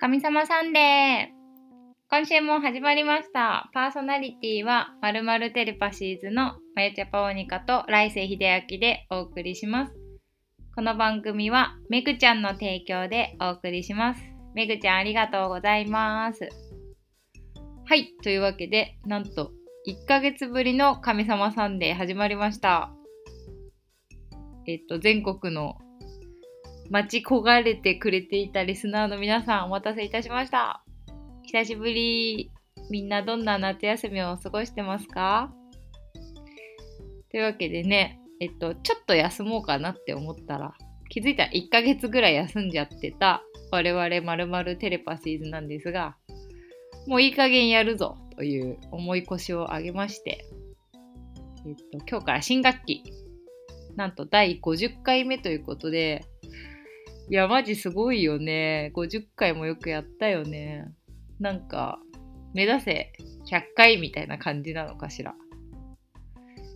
神様サンデー今週も始まりました。パーソナリティはまるまるテレパシーズのまゆちゃぱおにかと来世秀明でお送りします。この番組はめぐちゃんの提供でお送りします。めぐちゃんありがとうございます。はい、というわけで、なんと1ヶ月ぶりの神様サンデー始まりました。えっと、全国の待ち焦がれてくれていたリスナーの皆さんお待たせいたしました。久しぶり。みんなどんな夏休みを過ごしてますか？というわけでね、えっと、ちょっと休もうかなって思ったら、気づいたら1ヶ月ぐらい休んじゃってた我々まるまるテレパシーズなんですが、もういい加減やるぞという思い越しを上げまして、えっと、今日から新学期、なんと第50回目ということで、いや、マジすごいよね。50回もよくやったよね。なんか、目指せ100回みたいな感じなのかしら。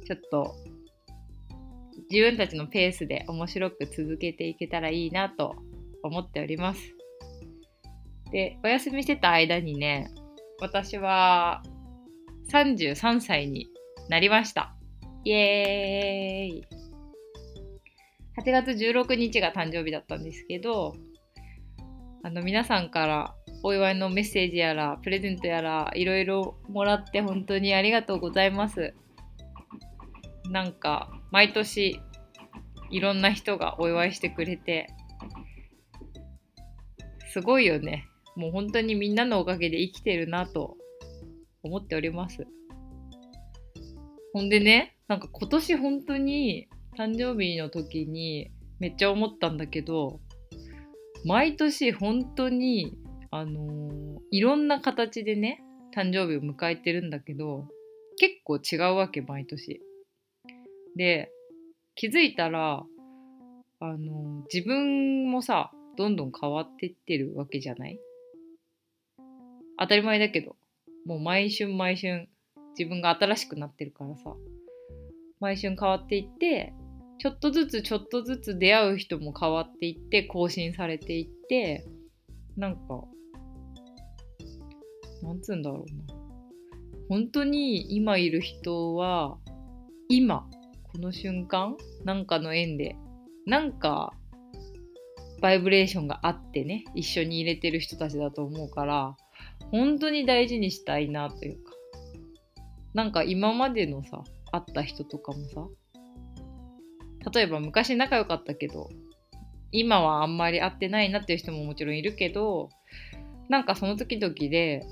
ちょっと、自分たちのペースで面白く続けていけたらいいなと思っております。で、お休みしてた間にね、私は33歳になりました。イエーイ8月16日が誕生日だったんですけど、あの皆さんからお祝いのメッセージやら、プレゼントやら、いろいろもらって本当にありがとうございます。なんか、毎年、いろんな人がお祝いしてくれて、すごいよね。もう本当にみんなのおかげで生きてるなと思っております。ほんでね、なんか今年本当に誕生日の時にめっちゃ思ったんだけど毎年本当にあのーいろんな形でね誕生日を迎えてるんだけど結構違うわけ毎年。で気づいたらあの自分もさどんどん変わってってるわけじゃない？当たり前だけどもう毎春毎春自分が新しくなってるからさ毎春変わっていってちょっとずつちょっとずつ出会う人も変わっていって更新されていってなんかなんつうんだろうな。本当に今いる人は今この瞬間なんかの縁でなんかバイブレーションがあってね一緒に入れてる人たちだと思うから本当に大事にしたいなというかなんか今までのさ会った人とかもさ例えば昔仲良かったけど今はあんまり会ってないなっていう人ももちろんいるけどなんかその時々で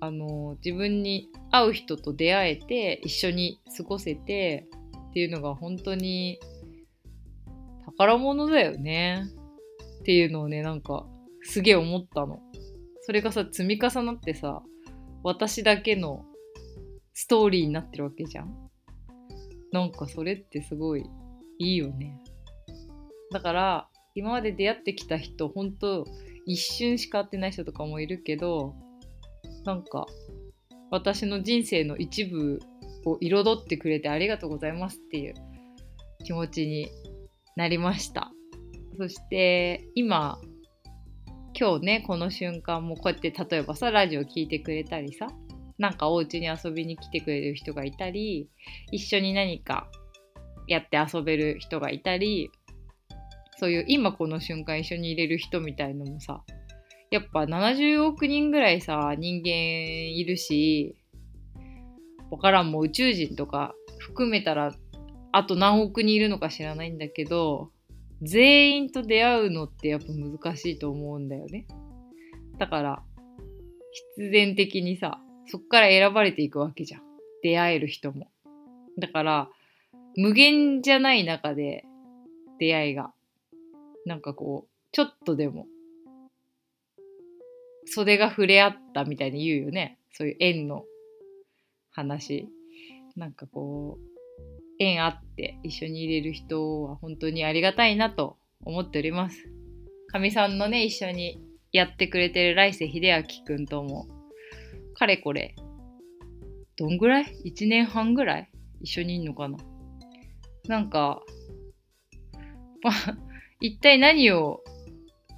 あの自分に会う人と出会えて一緒に過ごせてっていうのが本当に宝物だよね。っていうのをねなんかすげえ思ったの。それがさ積み重なってさ私だけのストーリーになってるわけじゃん。なんかそれってすごいいいよね。だから今まで出会ってきた人ほんと一瞬しか会ってない人とかもいるけどなんか私の人生の一部を彩ってくれてありがとうございますっていう気持ちになりました。そして今今日ねこの瞬間もこうやって例えばさラジオ聞いてくれたりさなんかお家に遊びに来てくれる人がいたり一緒に何かやって遊べる人がいたりそういう今この瞬間一緒にいれる人みたいのもさやっぱ70億人ぐらいさ人間いるしわからん。もう宇宙人とか含めたらあと何億人いるのか知らないんだけど全員と出会うのってやっぱ難しいと思うんだよね。だから必然的にさそっから選ばれていくわけじゃん。出会える人も。だから無限じゃない中で出会いが。なんかこうちょっとでも袖が触れ合ったみたいに言うよね。そういう縁の話。なんかこう縁あって一緒にいれる人は本当にありがたいなと思っております。かみさんのね一緒にやってくれてる来世秀明くんとも。かれこれどんぐらい ?1 年半ぐらい？一緒にいんのかな？なんか、ま、一体何を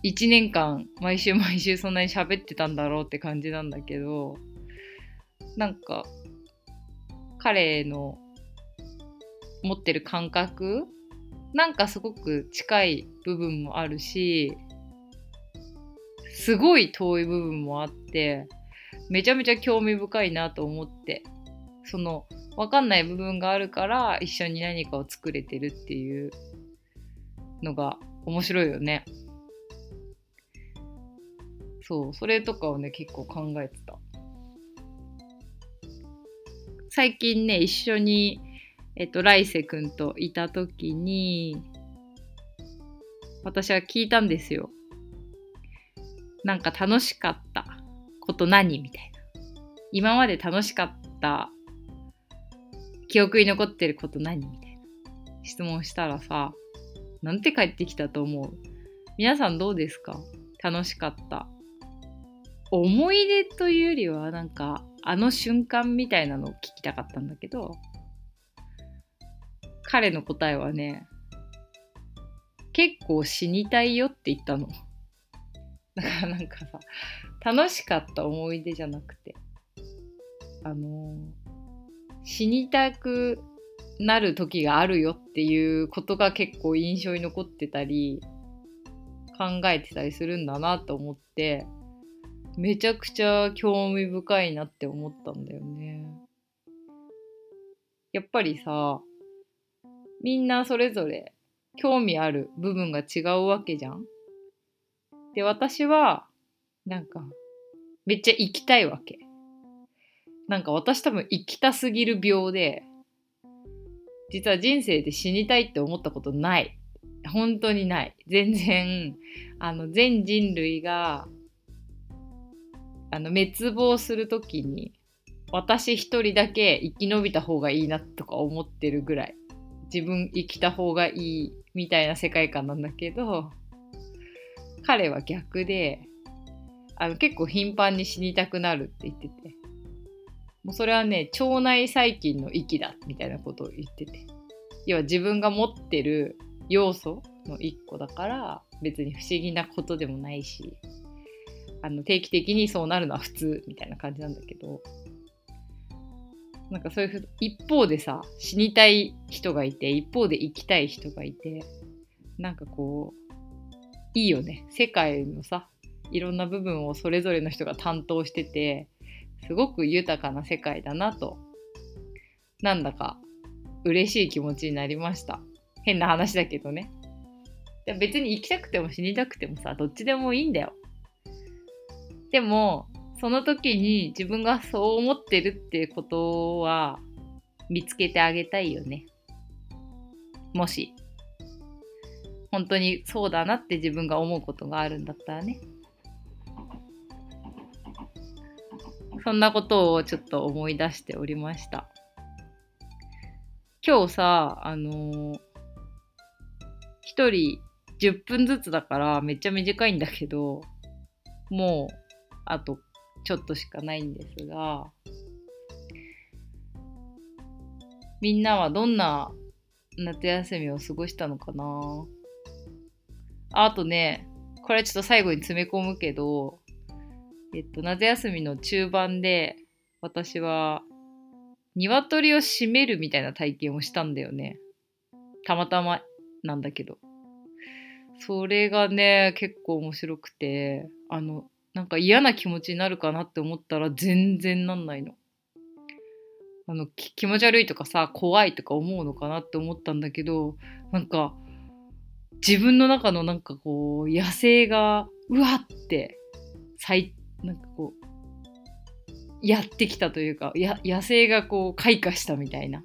1年間毎週毎週そんなに喋ってたんだろうって感じなんだけどなんか彼の持ってる感覚なんかすごく近い部分もあるしすごい遠い部分もあってめちゃめちゃ興味深いなと思ってその分かんない部分があるから一緒に何かを作れてるっていうのが面白いよね。そう、それとかをね、結構考えてた。最近ね、一緒に、えっと、来世くんといた時に、私は聞いたんですよ。なんか楽しかった。こと何？みたいな。今まで楽しかった。記憶に残ってること何？みたいな。質問したらさ、なんて返ってきたと思う？皆さんどうですか？楽しかった。思い出というよりはなんかあの瞬間みたいなのを聞きたかったんだけど彼の答えはね結構死にたいよって言ったの。だからなんかさ楽しかった思い出じゃなくてあの、死にたくなる時があるよっていうことが結構印象に残ってたり考えてたりするんだなと思ってめちゃくちゃ興味深いなって思ったんだよね。やっぱりさみんなそれぞれ興味ある部分が違うわけじゃん。で私はなんかめっちゃ行きたいわけ。なんか私多分行きたすぎる病で実は人生で死にたいって思ったことない。本当にない。全然、あの、全人類が、あの、滅亡するときに、私一人だけ生き延びた方がいいなとか思ってるぐらい。自分生きた方がいいみたいな世界観なんだけど、彼は逆で、あの結構頻繁に死にたくなるって言ってて。もうそれはね腸内細菌の息だみたいなことを言ってて要は自分が持ってる要素の一個だから別に不思議なことでもないしあの定期的にそうなるのは普通みたいな感じなんだけど。なんかそういう一方でさ死にたい人がいて一方で生きたい人がいてなんかこういいよね。世界のさいろんな部分をそれぞれの人が担当しててすごく豊かな世界だなと。なんだか嬉しい気持ちになりました。変な話だけどね。別に生きたくても死にたくてもさどっちでもいいんだよ。でもその時に自分がそう思ってるっていうことは見つけてあげたいよね。もし。本当にそうだなって自分が思うことがあるんだったらね。そんなことをちょっと思い出しておりました。今日さ、あのー、1人10分ずつだからめっちゃ短いんだけど、もうあとちょっとしかないんですが、みんなはどんな夏休みを過ごしたのかな？あとね、これちょっと最後に詰め込むけど、えっと、夏休みの中盤で、私は、鶏を閉めるみたいな体験をしたんだよね。たまたまなんだけど。それがね、結構面白くて、あの、なんか嫌な気持ちになるかなって思ったら全然なんないの。あの気持ち悪いとかさ怖いとか思うのかなって思ったんだけどなんか自分の中のなんかこう野生がうわって咲なんかこうやってきたというかや野生がこう開花したみたいな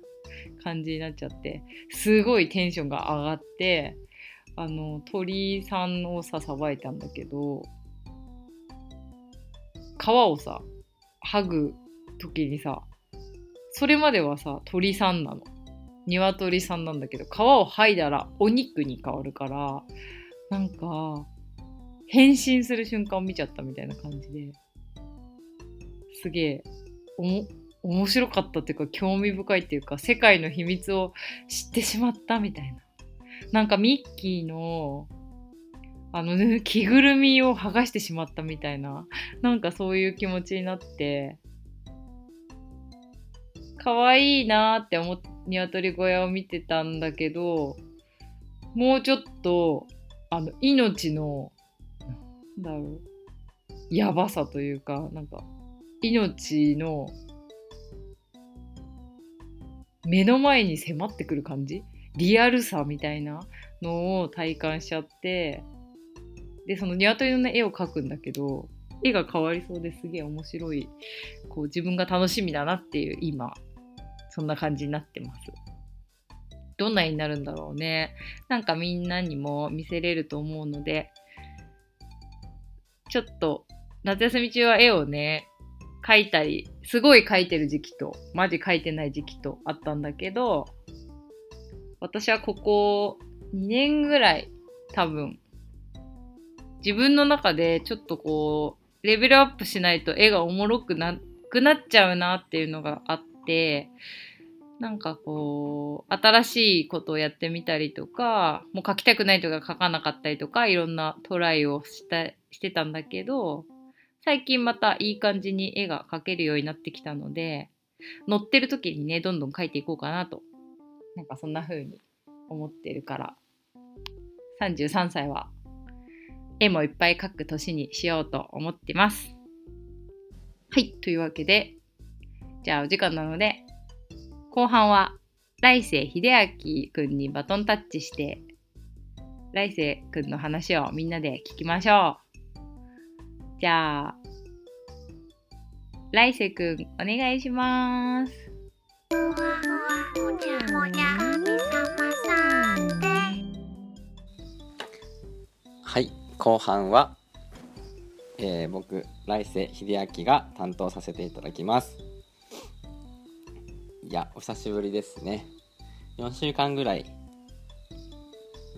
感じになっちゃってすごいテンションが上がってあの鳥さんをささばいたんだけど皮をさ剥ぐ時にさそれまではさ鳥さんなの。鶏さんなんだけど皮を剥いだらお肉に変わるからなんか変身する瞬間を見ちゃったみたいな感じですげえおも面白かったっていうか興味深いっていうか世界の秘密を知ってしまったみたいな。なんかミッキーのあの、ね、着ぐるみを剥がしてしまったみたいななんかそういう気持ちになって可愛いなーって思って鶏小屋を見てたんだけどもうちょっとあの命のなんだろうやばさというかなんか命の目の前に迫ってくる感じ？リアルさみたいなのを体感しちゃってでその鶏の、ね、絵を描くんだけど絵が変わりそうですげえ面白いこう自分が楽しみだなっていう今そんな感じになってます。どんな絵になるんだろうね。なんかみんなにも見せれると思うのでちょっと夏休み中は絵をね描いたりすごい描いてる時期とマジ描いてない時期とあったんだけど私はここ2年ぐらい多分自分の中でちょっとこうレベルアップしないと絵がおもろくなくなっちゃうなっていうのがあってなんかこう新しいことをやってみたりとかもう描きたくないとか描かなかったりとかいろんなトライをしたしてたんだけど最近またいい感じに絵が描けるようになってきたので乗ってる時にねどんどん描いていこうかなと。なんかそんな風に思ってるから。33歳は絵もいっぱい描く年にしようと思ってます。はいというわけでじゃあお時間なので後半は来世秀明くんにバトンタッチして来世くんの話をみんなで聞きましょう。じゃあ来世くんお願いします。後半は、えー僕来世秀明が担当させていただきます。いやお久しぶりですね。4週間ぐらい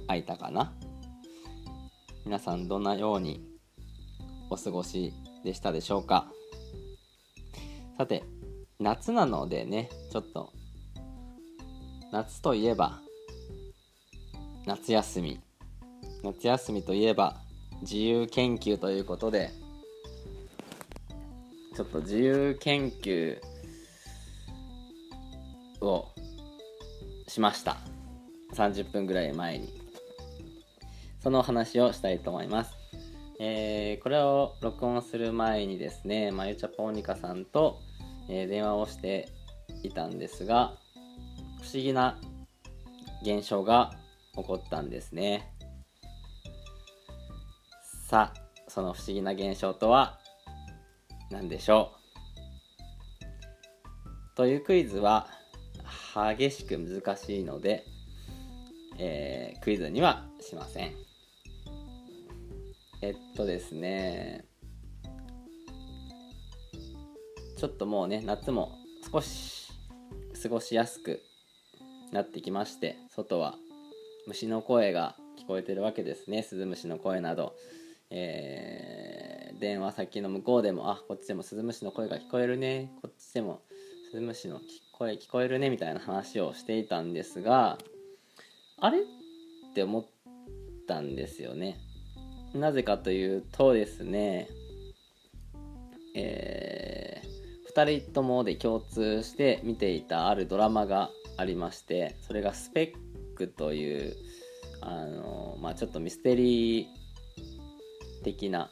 空いたかな。皆さんどんなようにお過ごしでしたでしょうか。さて夏なのでねちょっと夏といえば夏休み。夏休みといえば自由研究ということでちょっと自由研究をしました。30分ぐらい前に。その話をしたいと思います。えーこれを録音する前にですねまゆちゃぽんにかさんと、えー電話をしていたんですが不思議な現象が起こったんですね。さあその不思議な現象とは何でしょう？というクイズは激しく難しいので、えークイズにはしません。えっとですねちょっともうね夏も少し過ごしやすくなってきまして外は虫の声が聞こえてるわけですね。スズムシの声など、えー電話先の向こうでもあこっちでもスズムシの声が聞こえるね。こっちでもスズムシの声聞こえるねみたいな話をしていたんですがあれ？って思ったんですよね。なぜかというとですねえ2人ともで共通して見ていたあるドラマがありましてそれが「スペック」というあの、まあ、ちょっとミステリー的な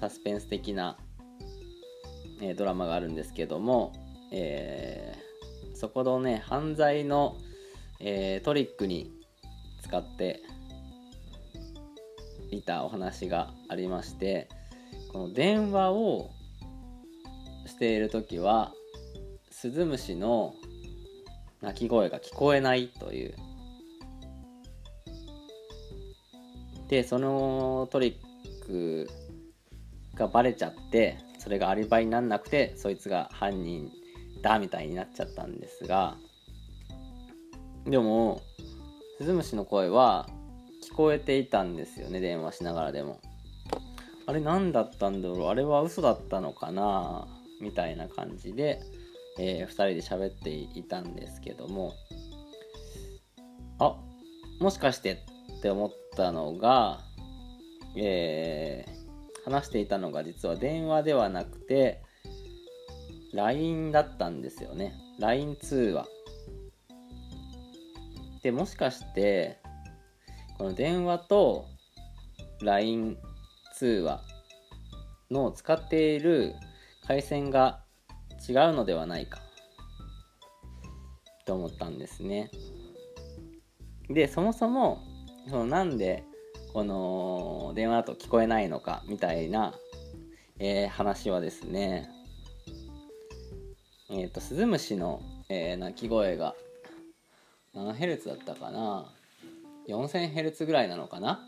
サスペンス的な、えードラマがあるんですけども、えーそこのね犯罪の、えートリックに使っていたお話がありましてこの電話をしている時はスズムシの鳴き声が聞こえないという。でそのトリッククがバレちゃってそれがアリバイになんなくてそいつが犯人だみたいになっちゃったんですがでもスズムシの声は聞こえていたんですよね電話しながらでも。あれ何だったんだろうあれは嘘だったのかなみたいな感じで、え2人で喋っていたんですけども。あもしかしてって思ったのが、えー、話していたのが実は電話ではなくて LINE だったんですよね。LINE 通話。でもしかしてこの電話と LINE 通話の使っている回線が違うのではないか。と思ったんですね。でそもそもそのなんでこの電話だと聞こえないのかみたいな、えー、話はですねえっ、ー、とスズムシの、えー、鳴き声が何ヘルツだったかな？4000ヘルツぐらいなのかな？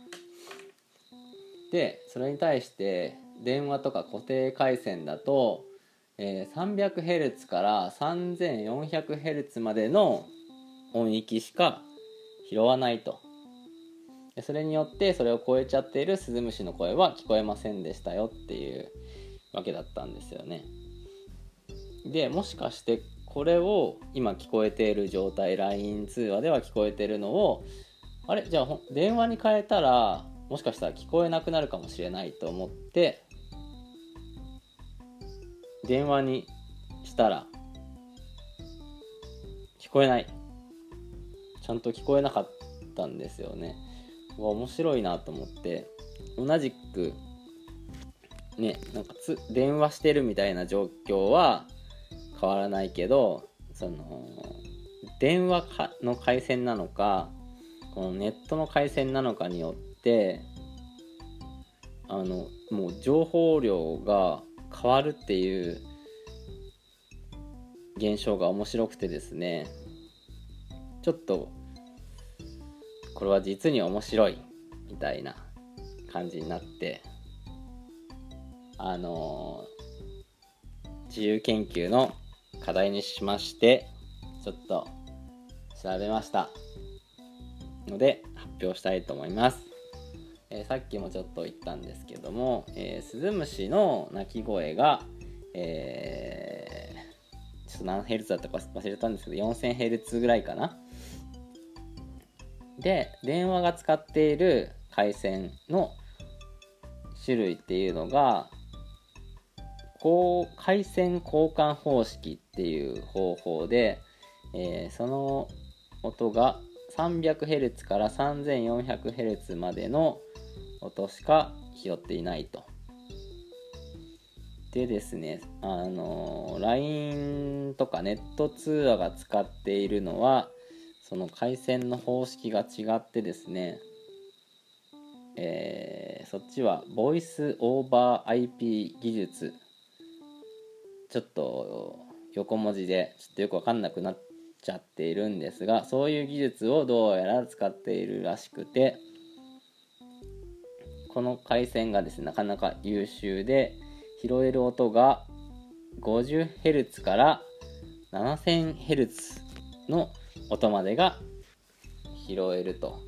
でそれに対して電話とか固定回線だと、えー、300ヘルツから3400ヘルツまでの音域しか拾わないと。それによってそれを超えちゃっているスズムシの声は聞こえませんでしたよっていうわけだったんですよね。でもしかしてこれを今聞こえている状態 LINE 通話では聞こえているのをあれ？じゃあ電話に変えたらもしかしたら聞こえなくなるかもしれないと思って電話にしたら聞こえない。ちゃんと聞こえなかったんですよね。面白いなと思って同じくねなんかつ電話してるみたいな状況は変わらないけどその電話の回線なのかこのネットの回線なのかによってあのもう情報量が変わるっていう現象が面白くてですねちょっとこれは実に面白いみたいな感じになってあの自由研究の課題にしましてちょっと調べました。ので発表したいと思います、えー、さっきもちょっと言ったんですけども、えー、スズムシの鳴き声が、えー、ちょっと何ヘルツだったか忘れたんですけど4000ヘルツぐらいかなで電話が使っている回線の種類っていうのがこう回線交換方式っていう方法で、えー、その音が 300Hz から 3400Hz までの音しか拾っていないと。でですね、あの LINE とかネット通話が使っているのはその回線の方式が違ってですね、えー、そっちはボイスオーバー IP 技術ちょっと横文字でちょっとよくわかんなくなっちゃっているんですがそういう技術をどうやら使っているらしくてこの回線がですねなかなか優秀で拾える音が 50Hz から 7000Hz の音までが拾えると。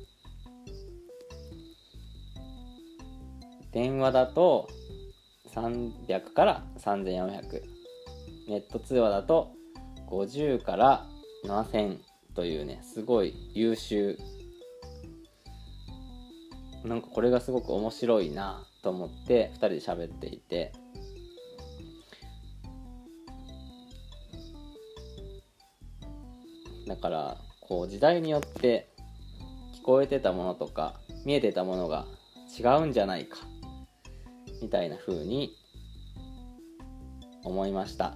電話だと300から3400ネット通話だと50から7000というねすごい優秀。なんかこれがすごく面白いなと思って2人で喋っていて。だからこう時代によって聞こえてたものとか見えてたものが違うんじゃないかみたいな風に思いました。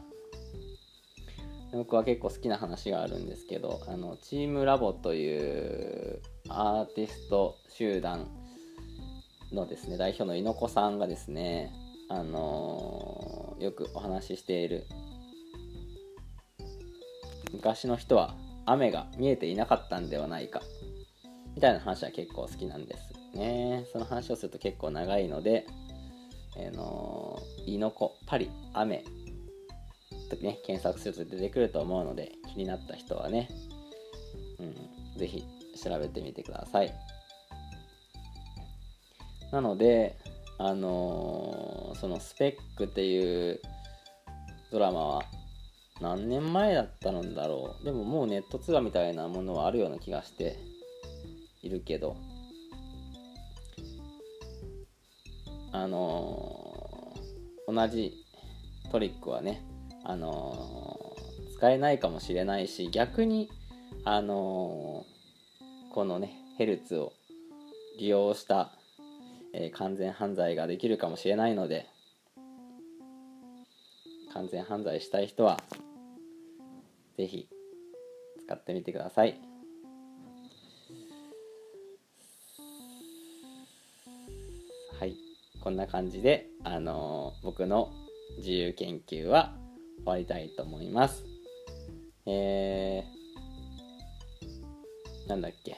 僕は結構好きな話があるんですけどあのチームラボというアーティスト集団のですね代表の猪子さんがですねあのー、よくお話ししている昔の人は雨が見えていなかったんではないか。みたいな話は結構好きなんですね。その話をすると結構長いので、えー、の猪子パリ雨とね検索すると出てくると思うので気になった人はね、うん、ぜひ調べてみてください。なのであのーその「スペック」っていうドラマは何年前だったのだろう。でももうネット通話みたいなものはあるような気がしているけど。あのー同じトリックはねあのー使えないかもしれないし逆にあのーこのねヘルツを利用した、え完全犯罪ができるかもしれないので完全犯罪したい人はぜひ使ってみてください。はい。こんな感じであのー僕の自由研究は終わりたいと思います。えー、なんだっけ。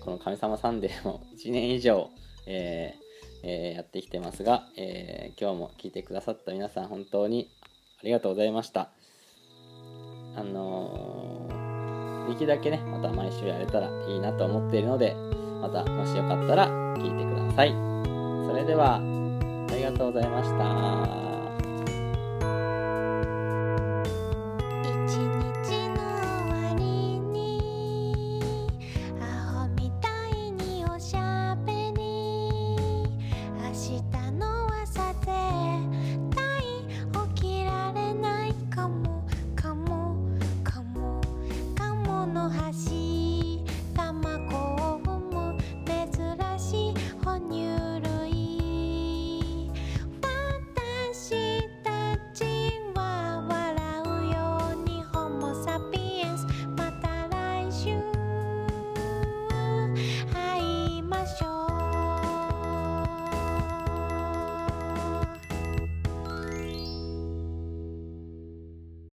この「神様サンデー」も1年以上、えーえーやってきてますが、えー今日も聞いてくださった皆さん本当にありがとうございました。あのー、できるだけねまた毎週やれたらいいなと思っているのでまたもしよかったら聞いてください。それではありがとうございました。